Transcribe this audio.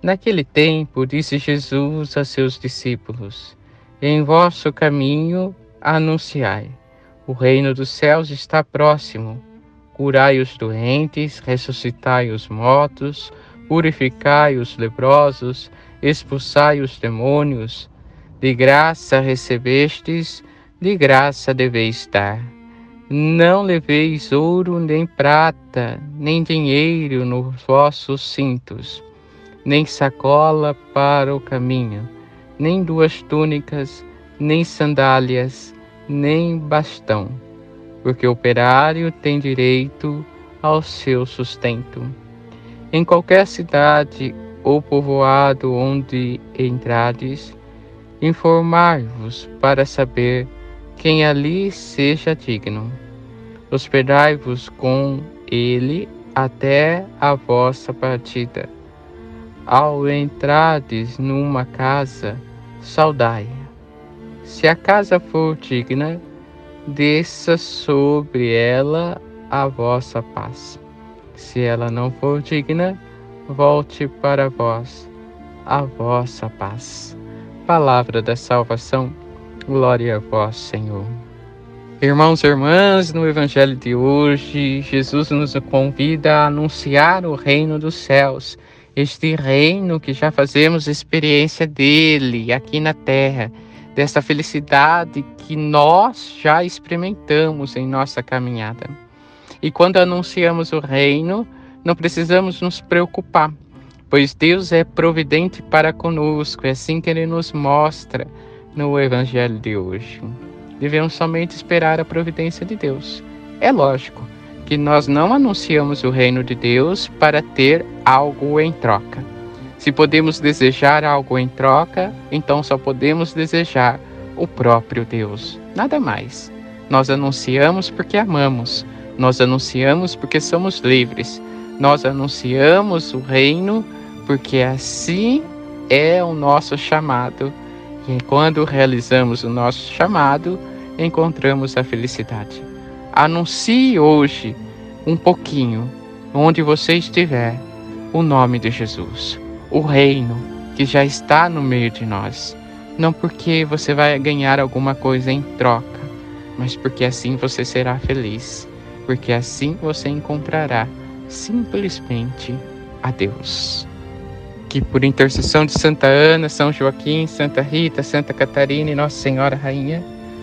Naquele tempo, disse Jesus a seus discípulos: Em vosso caminho anunciai: o reino dos céus está próximo. Curai os doentes, ressuscitai os mortos, purificai os leprosos, expulsai os demônios. De graça recebestes, de graça deveis dar. Não leveis ouro, nem prata, nem dinheiro nos vossos cintos nem sacola para o caminho, nem duas túnicas, nem sandálias, nem bastão, porque o operário tem direito ao seu sustento. Em qualquer cidade ou povoado onde entrades, informar-vos para saber quem ali seja digno. Hospedai-vos com ele até a vossa partida ao entrardes numa casa, saudai-a. Se a casa for digna, desça sobre ela a vossa paz. Se ela não for digna, volte para vós a vossa paz. Palavra da salvação, glória a vós, Senhor. Irmãos e irmãs, no Evangelho de hoje, Jesus nos convida a anunciar o reino dos céus este reino que já fazemos experiência dele aqui na terra, dessa felicidade que nós já experimentamos em nossa caminhada. E quando anunciamos o reino, não precisamos nos preocupar, pois Deus é providente para conosco, é assim que ele nos mostra no evangelho de hoje. Devemos somente esperar a providência de Deus. É lógico, que nós não anunciamos o reino de Deus para ter algo em troca. Se podemos desejar algo em troca, então só podemos desejar o próprio Deus, nada mais. Nós anunciamos porque amamos, nós anunciamos porque somos livres, nós anunciamos o reino porque assim é o nosso chamado. E quando realizamos o nosso chamado, encontramos a felicidade. Anuncie hoje, um pouquinho, onde você estiver, o nome de Jesus, o reino que já está no meio de nós. Não porque você vai ganhar alguma coisa em troca, mas porque assim você será feliz, porque assim você encontrará simplesmente a Deus. Que por intercessão de Santa Ana, São Joaquim, Santa Rita, Santa Catarina e Nossa Senhora Rainha,